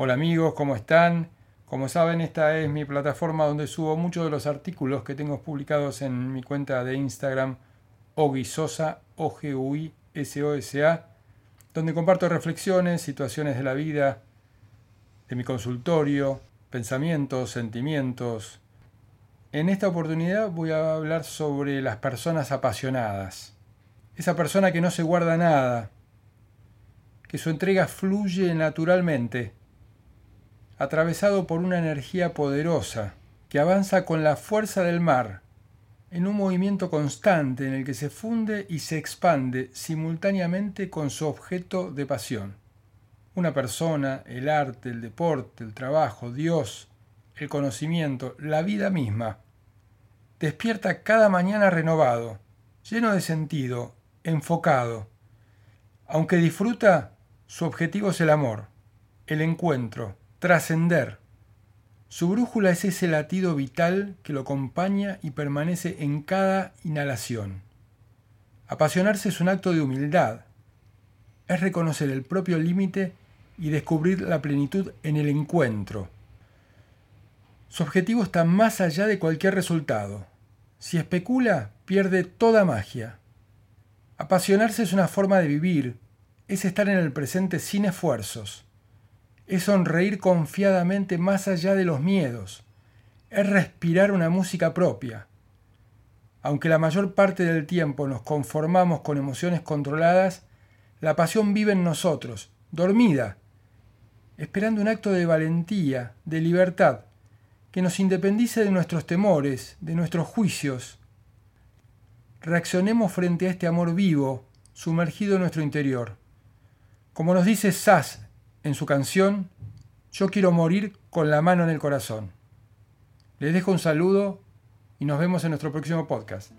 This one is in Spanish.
Hola amigos, ¿cómo están? Como saben, esta es mi plataforma donde subo muchos de los artículos que tengo publicados en mi cuenta de Instagram, Oguisosa, o g u i s o s a donde comparto reflexiones, situaciones de la vida, de mi consultorio, pensamientos, sentimientos. En esta oportunidad voy a hablar sobre las personas apasionadas. Esa persona que no se guarda nada, que su entrega fluye naturalmente atravesado por una energía poderosa que avanza con la fuerza del mar, en un movimiento constante en el que se funde y se expande simultáneamente con su objeto de pasión. Una persona, el arte, el deporte, el trabajo, Dios, el conocimiento, la vida misma, despierta cada mañana renovado, lleno de sentido, enfocado. Aunque disfruta, su objetivo es el amor, el encuentro, Trascender. Su brújula es ese latido vital que lo acompaña y permanece en cada inhalación. Apasionarse es un acto de humildad. Es reconocer el propio límite y descubrir la plenitud en el encuentro. Su objetivo está más allá de cualquier resultado. Si especula, pierde toda magia. Apasionarse es una forma de vivir, es estar en el presente sin esfuerzos es sonreír confiadamente más allá de los miedos, es respirar una música propia. Aunque la mayor parte del tiempo nos conformamos con emociones controladas, la pasión vive en nosotros, dormida, esperando un acto de valentía, de libertad, que nos independice de nuestros temores, de nuestros juicios. Reaccionemos frente a este amor vivo, sumergido en nuestro interior. Como nos dice Sass en su canción Yo quiero morir con la mano en el corazón. Les dejo un saludo y nos vemos en nuestro próximo podcast.